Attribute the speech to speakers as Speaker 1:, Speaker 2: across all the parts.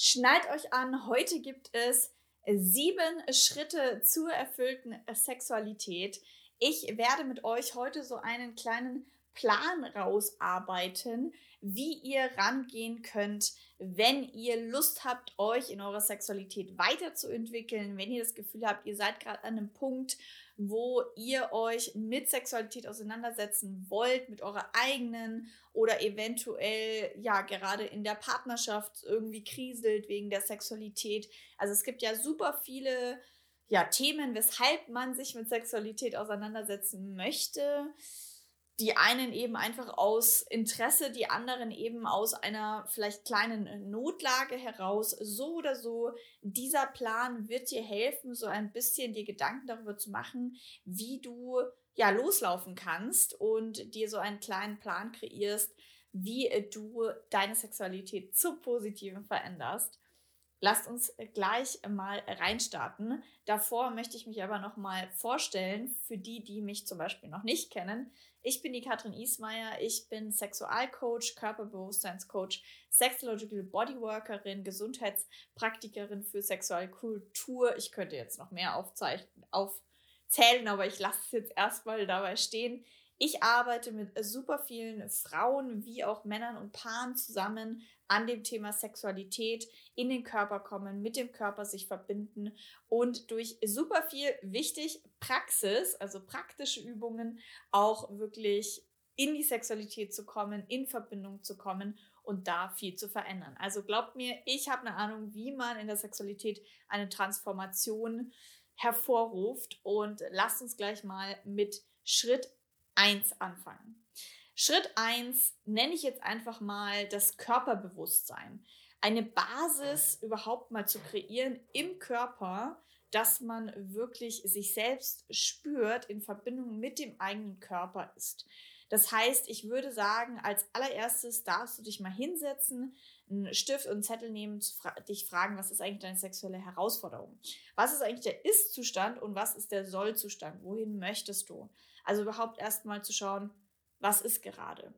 Speaker 1: Schnallt euch an, heute gibt es sieben Schritte zur erfüllten Sexualität. Ich werde mit euch heute so einen kleinen Plan rausarbeiten, wie ihr rangehen könnt, wenn ihr Lust habt, euch in eurer Sexualität weiterzuentwickeln, wenn ihr das Gefühl habt, ihr seid gerade an einem Punkt, wo ihr euch mit Sexualität auseinandersetzen wollt, mit eurer eigenen oder eventuell ja gerade in der Partnerschaft irgendwie kriselt wegen der Sexualität. Also es gibt ja super viele ja, Themen, weshalb man sich mit Sexualität auseinandersetzen möchte die einen eben einfach aus Interesse, die anderen eben aus einer vielleicht kleinen Notlage heraus. So oder so, dieser Plan wird dir helfen, so ein bisschen dir Gedanken darüber zu machen, wie du ja loslaufen kannst und dir so einen kleinen Plan kreierst, wie du deine Sexualität zum Positiven veränderst. Lasst uns gleich mal reinstarten. Davor möchte ich mich aber noch mal vorstellen für die, die mich zum Beispiel noch nicht kennen. Ich bin die Katrin Ismaier. Ich bin Sexualcoach, Körperbewusstseinscoach, Sexological Bodyworkerin, Gesundheitspraktikerin für Sexualkultur. Ich könnte jetzt noch mehr aufzählen, aber ich lasse es jetzt erstmal dabei stehen. Ich arbeite mit super vielen Frauen wie auch Männern und Paaren zusammen an dem Thema Sexualität, in den Körper kommen, mit dem Körper sich verbinden und durch super viel wichtig Praxis, also praktische Übungen, auch wirklich in die Sexualität zu kommen, in Verbindung zu kommen und da viel zu verändern. Also glaubt mir, ich habe eine Ahnung, wie man in der Sexualität eine Transformation hervorruft und lasst uns gleich mal mit Schritt 1 anfangen. Schritt 1 nenne ich jetzt einfach mal das Körperbewusstsein. Eine Basis überhaupt mal zu kreieren im Körper, dass man wirklich sich selbst spürt, in Verbindung mit dem eigenen Körper ist. Das heißt, ich würde sagen, als allererstes darfst du dich mal hinsetzen, einen Stift und einen Zettel nehmen, dich fragen, was ist eigentlich deine sexuelle Herausforderung? Was ist eigentlich der Ist-Zustand und was ist der Soll-Zustand? Wohin möchtest du? Also überhaupt erstmal zu schauen, was ist gerade.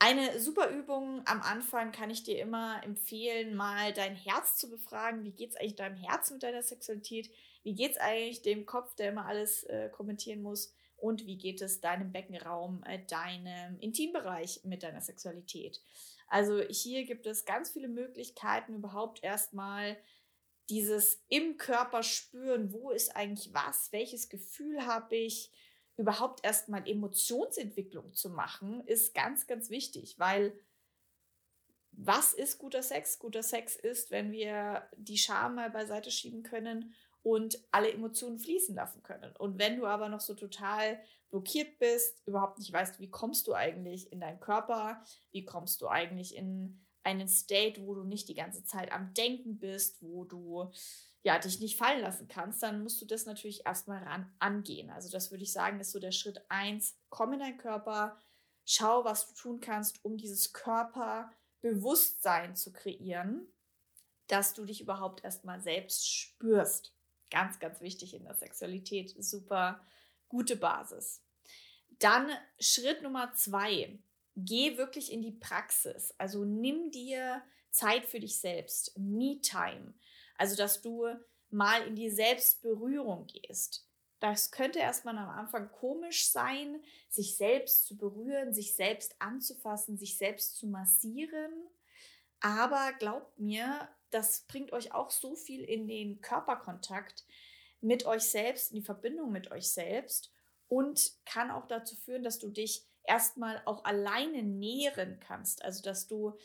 Speaker 1: Eine super Übung am Anfang kann ich dir immer empfehlen, mal dein Herz zu befragen. Wie geht es eigentlich deinem Herz mit deiner Sexualität? Wie geht es eigentlich dem Kopf, der immer alles äh, kommentieren muss? Und wie geht es deinem Beckenraum, äh, deinem Intimbereich mit deiner Sexualität? Also hier gibt es ganz viele Möglichkeiten, überhaupt erstmal dieses im Körper spüren, wo ist eigentlich was, welches Gefühl habe ich, überhaupt erstmal Emotionsentwicklung zu machen, ist ganz, ganz wichtig, weil was ist guter Sex? Guter Sex ist, wenn wir die Scham mal beiseite schieben können und alle Emotionen fließen lassen können. Und wenn du aber noch so total blockiert bist, überhaupt nicht weißt, wie kommst du eigentlich in deinen Körper, wie kommst du eigentlich in einen State, wo du nicht die ganze Zeit am Denken bist, wo du ja, dich nicht fallen lassen kannst, dann musst du das natürlich erstmal ran angehen. Also das würde ich sagen, ist so der Schritt eins. Komm in deinen Körper, schau, was du tun kannst, um dieses Körperbewusstsein zu kreieren, dass du dich überhaupt erstmal selbst spürst. Ganz, ganz wichtig in der Sexualität. Super gute Basis. Dann Schritt Nummer zwei. Geh wirklich in die Praxis. Also nimm dir Zeit für dich selbst. Me-Time. Also, dass du mal in die Selbstberührung gehst. Das könnte erstmal am Anfang komisch sein, sich selbst zu berühren, sich selbst anzufassen, sich selbst zu massieren. Aber glaubt mir, das bringt euch auch so viel in den Körperkontakt mit euch selbst, in die Verbindung mit euch selbst und kann auch dazu führen, dass du dich erstmal auch alleine nähren kannst. Also, dass du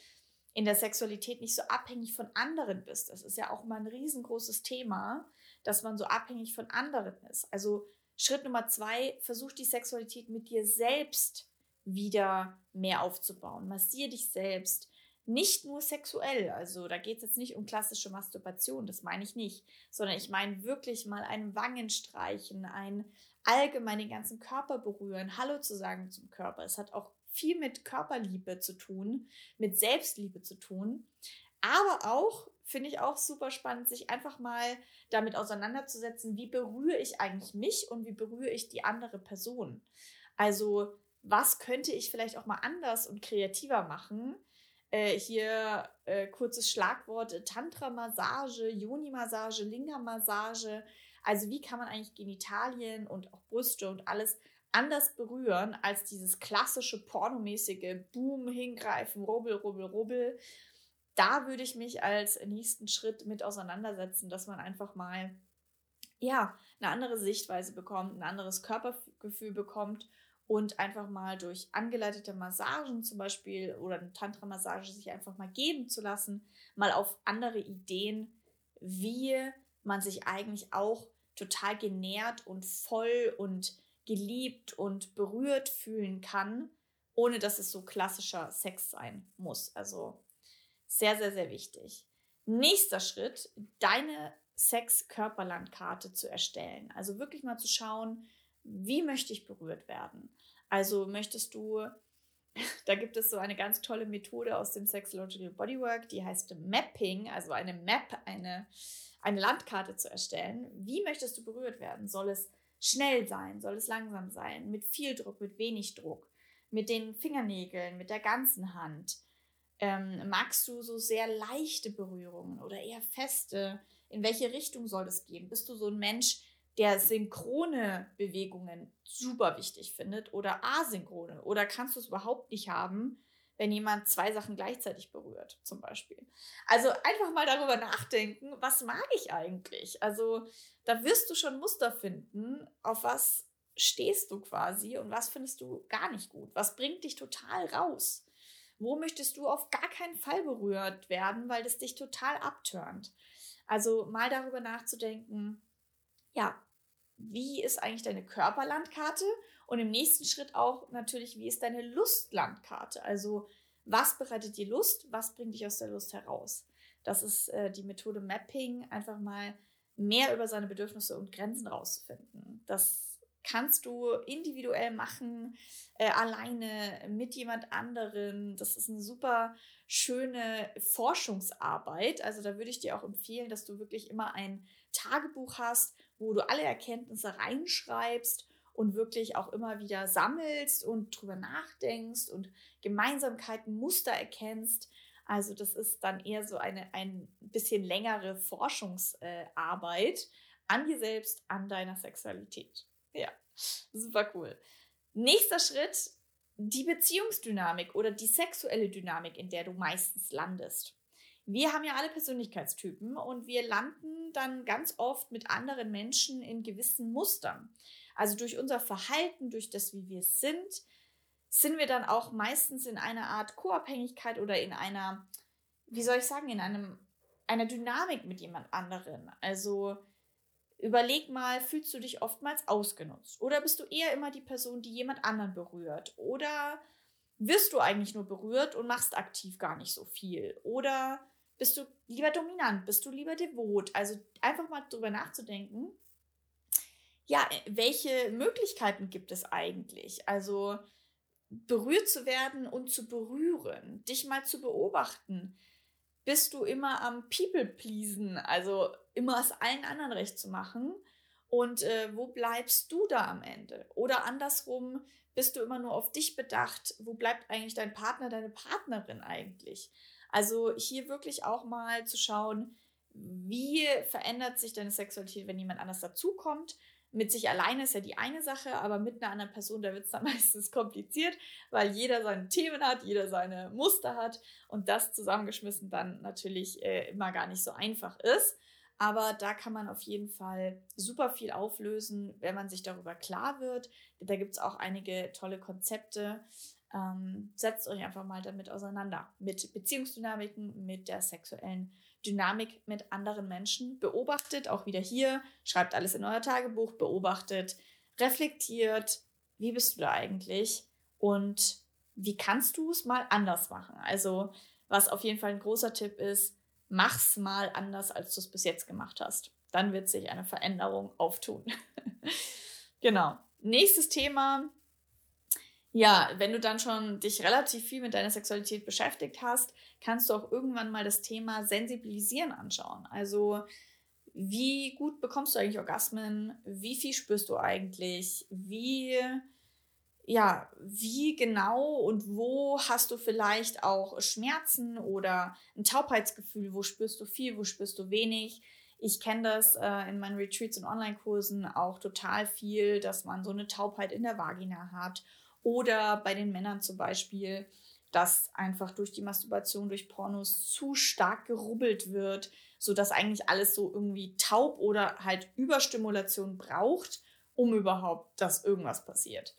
Speaker 1: in der Sexualität nicht so abhängig von anderen bist. Das ist ja auch mal ein riesengroßes Thema, dass man so abhängig von anderen ist. Also Schritt Nummer zwei, versuch die Sexualität mit dir selbst wieder mehr aufzubauen. Massier dich selbst. Nicht nur sexuell, also da geht es jetzt nicht um klassische Masturbation, das meine ich nicht, sondern ich meine wirklich mal ein Wangenstreichen, ein allgemein den ganzen Körper berühren, Hallo zu sagen zum Körper. Es hat auch viel mit Körperliebe zu tun, mit Selbstliebe zu tun. Aber auch, finde ich auch super spannend, sich einfach mal damit auseinanderzusetzen, wie berühre ich eigentlich mich und wie berühre ich die andere Person. Also, was könnte ich vielleicht auch mal anders und kreativer machen, Äh, hier äh, kurzes Schlagwort Tantra-Massage, Yoni-Massage, Linga-Massage. Also wie kann man eigentlich Genitalien und auch Brüste und alles anders berühren als dieses klassische pornomäßige Boom, hingreifen, rubbel, rubbel, rubbel. Da würde ich mich als nächsten Schritt mit auseinandersetzen, dass man einfach mal ja, eine andere Sichtweise bekommt, ein anderes Körpergefühl bekommt und einfach mal durch angeleitete Massagen zum Beispiel oder eine Tantra-Massage sich einfach mal geben zu lassen, mal auf andere Ideen, wie man sich eigentlich auch total genährt und voll und geliebt und berührt fühlen kann, ohne dass es so klassischer Sex sein muss. Also sehr, sehr, sehr wichtig. Nächster Schritt, deine Sex-Körperlandkarte zu erstellen. Also wirklich mal zu schauen, wie möchte ich berührt werden. Also möchtest du, da gibt es so eine ganz tolle Methode aus dem Sexological Bodywork, die heißt Mapping, also eine Map, eine, eine Landkarte zu erstellen. Wie möchtest du berührt werden? Soll es schnell sein? Soll es langsam sein? Mit viel Druck, mit wenig Druck? Mit den Fingernägeln, mit der ganzen Hand? Ähm, magst du so sehr leichte Berührungen oder eher feste? In welche Richtung soll es gehen? Bist du so ein Mensch, der synchrone Bewegungen super wichtig findet oder asynchrone? Oder kannst du es überhaupt nicht haben, wenn jemand zwei Sachen gleichzeitig berührt, zum Beispiel? Also einfach mal darüber nachdenken, was mag ich eigentlich? Also da wirst du schon Muster finden, auf was stehst du quasi und was findest du gar nicht gut? Was bringt dich total raus? Wo möchtest du auf gar keinen Fall berührt werden, weil das dich total abturnt? Also mal darüber nachzudenken, ja, wie ist eigentlich deine Körperlandkarte? Und im nächsten Schritt auch natürlich, wie ist deine Lustlandkarte? Also was bereitet dir Lust? Was bringt dich aus der Lust heraus? Das ist äh, die Methode Mapping, einfach mal mehr über seine Bedürfnisse und Grenzen rauszufinden. Das kannst du individuell machen, äh, alleine mit jemand anderen. Das ist eine super schöne Forschungsarbeit. Also da würde ich dir auch empfehlen, dass du wirklich immer ein Tagebuch hast, wo du alle Erkenntnisse reinschreibst und wirklich auch immer wieder sammelst und drüber nachdenkst und Gemeinsamkeiten, Muster erkennst. Also das ist dann eher so eine ein bisschen längere Forschungsarbeit an dir selbst, an deiner Sexualität. Ja, super cool. Nächster Schritt, die Beziehungsdynamik oder die sexuelle Dynamik, in der du meistens landest. Wir haben ja alle Persönlichkeitstypen und wir landen dann ganz oft mit anderen Menschen in gewissen Mustern. Also durch unser Verhalten, durch das, wie wir sind, sind wir dann auch meistens in einer Art Co-Abhängigkeit oder in einer, wie soll ich sagen, in einem, einer Dynamik mit jemand anderen. Also überleg mal, fühlst du dich oftmals ausgenutzt? Oder bist du eher immer die Person, die jemand anderen berührt? Oder wirst du eigentlich nur berührt und machst aktiv gar nicht so viel? Oder bist du lieber dominant? Bist du lieber devot? Also einfach mal drüber nachzudenken. Ja, welche Möglichkeiten gibt es eigentlich? Also berührt zu werden und zu berühren, dich mal zu beobachten. Bist du immer am People-Pleasen, also immer es allen anderen recht zu machen? Und äh, wo bleibst du da am Ende? Oder andersrum, bist du immer nur auf dich bedacht? Wo bleibt eigentlich dein Partner, deine Partnerin eigentlich? Also hier wirklich auch mal zu schauen, wie verändert sich deine Sexualität, wenn jemand anders dazukommt. Mit sich alleine ist ja die eine Sache, aber mit einer anderen Person, da wird es dann meistens kompliziert, weil jeder seine Themen hat, jeder seine Muster hat und das zusammengeschmissen dann natürlich äh, immer gar nicht so einfach ist. Aber da kann man auf jeden Fall super viel auflösen, wenn man sich darüber klar wird. Da gibt es auch einige tolle Konzepte, ähm, setzt euch einfach mal damit auseinander. Mit Beziehungsdynamiken, mit der sexuellen Dynamik mit anderen Menschen. Beobachtet, auch wieder hier, schreibt alles in euer Tagebuch, beobachtet, reflektiert, wie bist du da eigentlich und wie kannst du es mal anders machen? Also, was auf jeden Fall ein großer Tipp ist, mach's mal anders, als du es bis jetzt gemacht hast. Dann wird sich eine Veränderung auftun. genau. Nächstes Thema, ja, wenn du dann schon dich relativ viel mit deiner Sexualität beschäftigt hast, kannst du auch irgendwann mal das Thema Sensibilisieren anschauen. Also, wie gut bekommst du eigentlich Orgasmen? Wie viel spürst du eigentlich? Wie ja, wie genau und wo hast du vielleicht auch Schmerzen oder ein Taubheitsgefühl? Wo spürst du viel, wo spürst du wenig? Ich kenne das äh, in meinen Retreats und Online-Kursen auch total viel, dass man so eine Taubheit in der Vagina hat. Oder bei den Männern zum Beispiel, dass einfach durch die Masturbation, durch Pornos zu stark gerubbelt wird, sodass eigentlich alles so irgendwie taub oder halt Überstimulation braucht, um überhaupt, dass irgendwas passiert.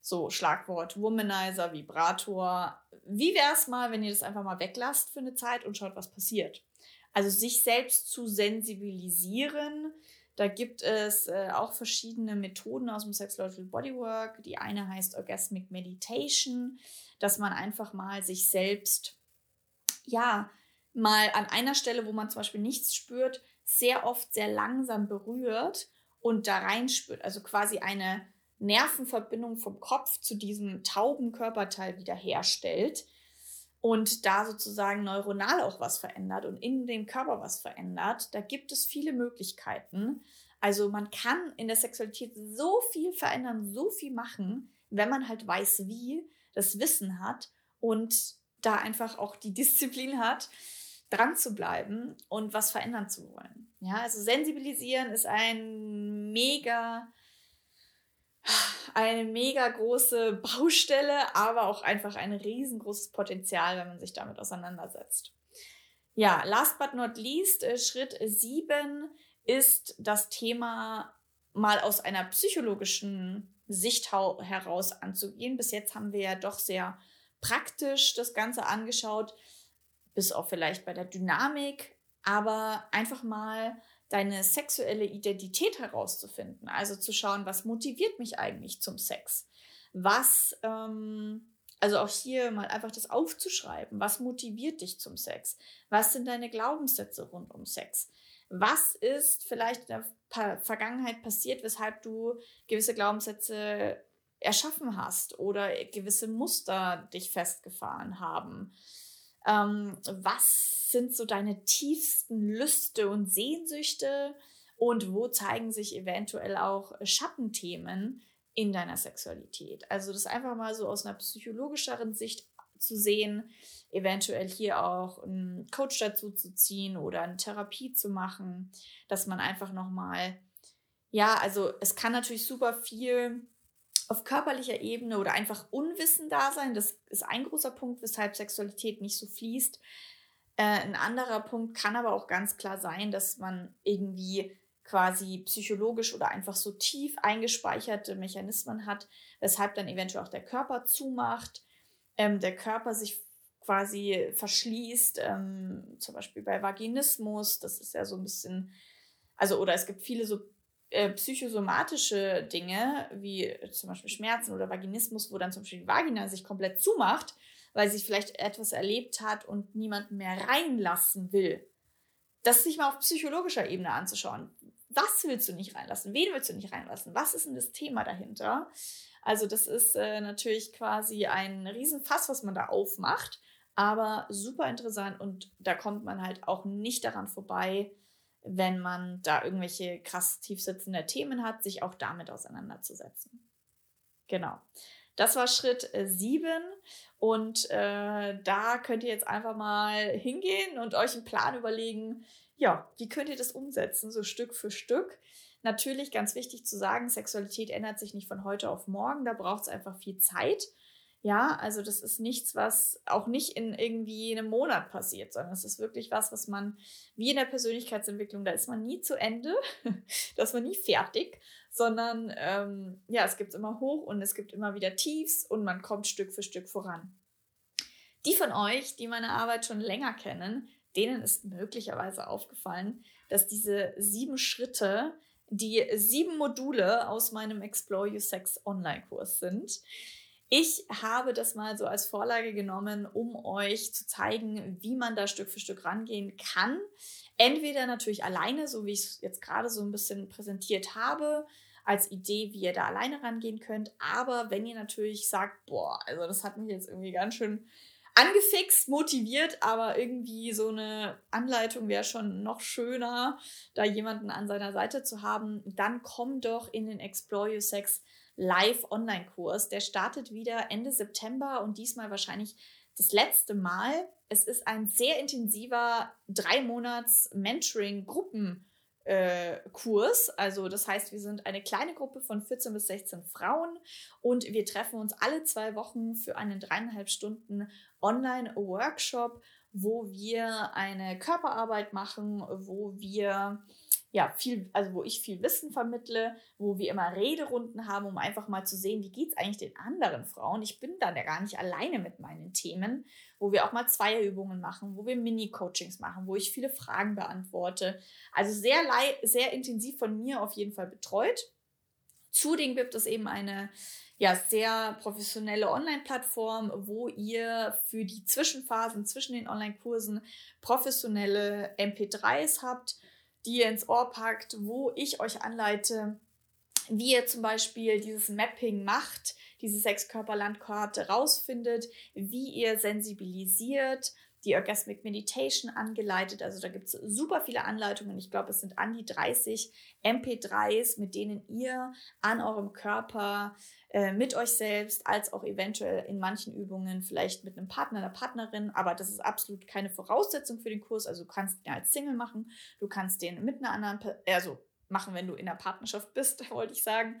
Speaker 1: So, Schlagwort Womanizer, Vibrator. Wie wäre es mal, wenn ihr das einfach mal weglasst für eine Zeit und schaut, was passiert? Also sich selbst zu sensibilisieren. Da gibt es äh, auch verschiedene Methoden aus dem Sexological Bodywork. Die eine heißt Orgasmic Meditation, dass man einfach mal sich selbst, ja, mal an einer Stelle, wo man zum Beispiel nichts spürt, sehr oft sehr langsam berührt und da reinspürt. Also quasi eine Nervenverbindung vom Kopf zu diesem tauben Körperteil wiederherstellt und da sozusagen neuronal auch was verändert und in dem Körper was verändert. Da gibt es viele Möglichkeiten. Also man kann in der Sexualität so viel verändern, so viel machen, wenn man halt weiß, wie, das Wissen hat und da einfach auch die Disziplin hat, dran zu bleiben und was verändern zu wollen. Ja, also sensibilisieren ist ein mega eine mega große Baustelle, aber auch einfach ein riesengroßes Potenzial, wenn man sich damit auseinandersetzt. Ja, last but not least, äh, Schritt 7 ist das Thema mal aus einer psychologischen Sicht heraus anzugehen. Bis jetzt haben wir ja doch sehr praktisch das Ganze angeschaut, bis auch vielleicht bei der Dynamik, aber einfach mal deine sexuelle Identität herauszufinden. Also zu schauen, was motiviert mich eigentlich zum Sex? Was, ähm, also auch hier mal einfach das aufzuschreiben. Was motiviert dich zum Sex? Was sind deine Glaubenssätze rund um Sex? Was ist vielleicht in der pa Vergangenheit passiert, weshalb du gewisse Glaubenssätze erschaffen hast oder gewisse Muster dich festgefahren haben? Ähm, was sind so deine tiefsten Lüste und Sehnsüchte? Und wo zeigen sich eventuell auch Schattenthemen in deiner Sexualität? Also das einfach mal so aus einer psychologischeren Sicht zu sehen, eventuell hier auch einen Coach dazu zu ziehen oder eine Therapie zu machen, dass man einfach nochmal, ja, also es kann natürlich super viel auf körperlicher Ebene oder einfach Unwissen da sein. Das ist ein großer Punkt, weshalb Sexualität nicht so fließt. Äh, ein anderer Punkt kann aber auch ganz klar sein, dass man irgendwie quasi psychologisch oder einfach so tief eingespeicherte Mechanismen hat, weshalb dann eventuell auch der Körper zumacht, ähm, der Körper sich quasi verschließt, ähm, zum Beispiel bei Vaginismus, das ist ja so ein bisschen, also oder es gibt viele so äh, psychosomatische Dinge, wie zum Beispiel Schmerzen oder Vaginismus, wo dann zum Beispiel die Vagina sich komplett zumacht, weil sie vielleicht etwas erlebt hat und niemanden mehr reinlassen will. Das sich mal auf psychologischer Ebene anzuschauen. Was willst du nicht reinlassen? Wen willst du nicht reinlassen? Was ist denn das Thema dahinter? Also das ist äh, natürlich quasi ein Riesenfass, was man da aufmacht, aber super interessant und da kommt man halt auch nicht daran vorbei, wenn man da irgendwelche krass tiefsitzende Themen hat, sich auch damit auseinanderzusetzen. Genau. Das war Schritt 7 äh, und äh, da könnt ihr jetzt einfach mal hingehen und euch einen Plan überlegen, ja, wie könnt ihr das umsetzen, so Stück für Stück. Natürlich ganz wichtig zu sagen, Sexualität ändert sich nicht von heute auf morgen, da braucht es einfach viel Zeit. Ja, also das ist nichts, was auch nicht in irgendwie einem Monat passiert, sondern es ist wirklich was, was man, wie in der Persönlichkeitsentwicklung, da ist man nie zu Ende, da ist man nie fertig, sondern ähm, ja, es gibt immer hoch und es gibt immer wieder Tiefs und man kommt Stück für Stück voran. Die von euch, die meine Arbeit schon länger kennen, denen ist möglicherweise aufgefallen, dass diese sieben Schritte die sieben Module aus meinem Explore Your Sex Online-Kurs sind. Ich habe das mal so als Vorlage genommen, um euch zu zeigen, wie man da Stück für Stück rangehen kann. Entweder natürlich alleine, so wie ich es jetzt gerade so ein bisschen präsentiert habe, als Idee, wie ihr da alleine rangehen könnt. Aber wenn ihr natürlich sagt, boah, also das hat mich jetzt irgendwie ganz schön angefixt, motiviert, aber irgendwie so eine Anleitung wäre schon noch schöner, da jemanden an seiner Seite zu haben, dann komm doch in den Explore Your Sex Live-Online-Kurs. Der startet wieder Ende September und diesmal wahrscheinlich das letzte Mal. Es ist ein sehr intensiver drei Monats Mentoring-Gruppen. Kurs. Also das heißt, wir sind eine kleine Gruppe von 14 bis 16 Frauen und wir treffen uns alle zwei Wochen für einen dreieinhalb Stunden Online-Workshop, wo wir eine Körperarbeit machen, wo wir ja, viel, also wo ich viel Wissen vermittle, wo wir immer Rederunden haben, um einfach mal zu sehen, wie geht es eigentlich den anderen Frauen. Ich bin dann ja gar nicht alleine mit meinen Themen, wo wir auch mal Zweierübungen machen, wo wir Mini-Coachings machen, wo ich viele Fragen beantworte. Also sehr, sehr intensiv von mir auf jeden Fall betreut. Zudem gibt es eben eine ja, sehr professionelle Online-Plattform, wo ihr für die Zwischenphasen zwischen den Online-Kursen professionelle MP3s habt die ihr ins Ohr packt, wo ich euch anleite, wie ihr zum Beispiel dieses Mapping macht, diese Sechskörperlandkarte rausfindet, wie ihr sensibilisiert, die Orgasmic Meditation angeleitet. Also da gibt es super viele Anleitungen. Ich glaube, es sind an die 30 MP3s, mit denen ihr an eurem Körper äh, mit euch selbst, als auch eventuell in manchen Übungen vielleicht mit einem Partner, einer Partnerin. Aber das ist absolut keine Voraussetzung für den Kurs. Also du kannst ihn als Single machen, du kannst den mit einer anderen, also machen, wenn du in der Partnerschaft bist, wollte ich sagen.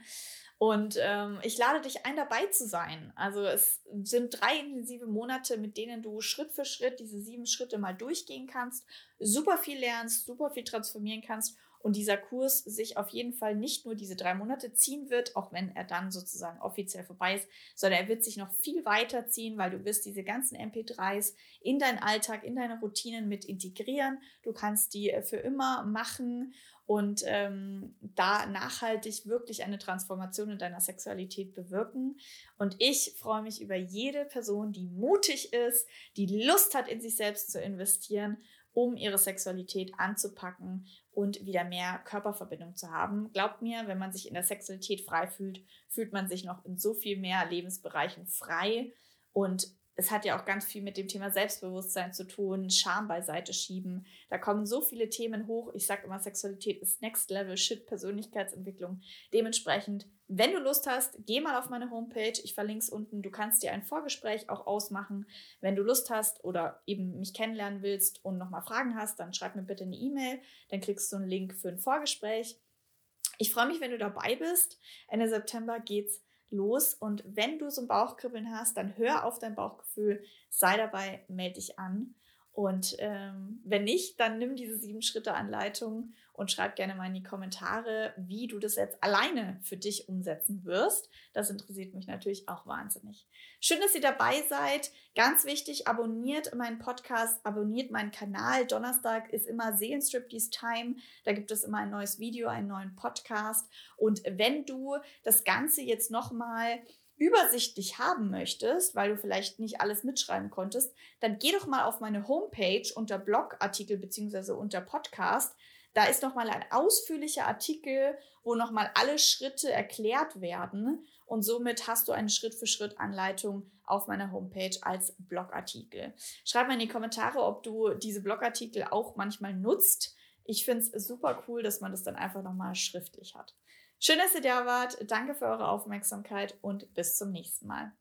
Speaker 1: Und ähm, ich lade dich ein, dabei zu sein. Also es sind drei intensive Monate, mit denen du Schritt für Schritt diese sieben Schritte mal durchgehen kannst, super viel lernst, super viel transformieren kannst und dieser Kurs sich auf jeden Fall nicht nur diese drei Monate ziehen wird, auch wenn er dann sozusagen offiziell vorbei ist, sondern er wird sich noch viel weiter ziehen, weil du wirst diese ganzen MP3s in deinen Alltag, in deine Routinen mit integrieren. Du kannst die für immer machen und ähm, da nachhaltig wirklich eine Transformation in deiner Sexualität bewirken. Und ich freue mich über jede Person, die mutig ist, die Lust hat, in sich selbst zu investieren, um ihre Sexualität anzupacken und wieder mehr Körperverbindung zu haben. Glaubt mir, wenn man sich in der Sexualität frei fühlt, fühlt man sich noch in so viel mehr Lebensbereichen frei und es hat ja auch ganz viel mit dem Thema Selbstbewusstsein zu tun, Scham beiseite schieben. Da kommen so viele Themen hoch. Ich sage immer, Sexualität ist Next Level Shit, Persönlichkeitsentwicklung. Dementsprechend, wenn du Lust hast, geh mal auf meine Homepage. Ich verlinke es unten. Du kannst dir ein Vorgespräch auch ausmachen. Wenn du Lust hast oder eben mich kennenlernen willst und nochmal Fragen hast, dann schreib mir bitte eine E-Mail. Dann kriegst du einen Link für ein Vorgespräch. Ich freue mich, wenn du dabei bist. Ende September geht's los. Und wenn du so ein Bauchkribbeln hast, dann hör auf dein Bauchgefühl, sei dabei, melde dich an. Und ähm, wenn nicht, dann nimm diese sieben Schritte Anleitung und schreib gerne mal in die Kommentare, wie du das jetzt alleine für dich umsetzen wirst. Das interessiert mich natürlich auch wahnsinnig. Schön, dass ihr dabei seid. Ganz wichtig, abonniert meinen Podcast, abonniert meinen Kanal. Donnerstag ist immer Seelenstriptease Time. Da gibt es immer ein neues Video, einen neuen Podcast. Und wenn du das Ganze jetzt nochmal übersichtlich haben möchtest, weil du vielleicht nicht alles mitschreiben konntest, dann geh doch mal auf meine Homepage unter Blogartikel bzw. unter Podcast. Da ist nochmal ein ausführlicher Artikel, wo nochmal alle Schritte erklärt werden. Und somit hast du eine Schritt-für-Schritt-Anleitung auf meiner Homepage als Blogartikel. Schreib mal in die Kommentare, ob du diese Blogartikel auch manchmal nutzt. Ich finde es super cool, dass man das dann einfach nochmal schriftlich hat. Schön, dass ihr da wart. Danke für eure Aufmerksamkeit und bis zum nächsten Mal.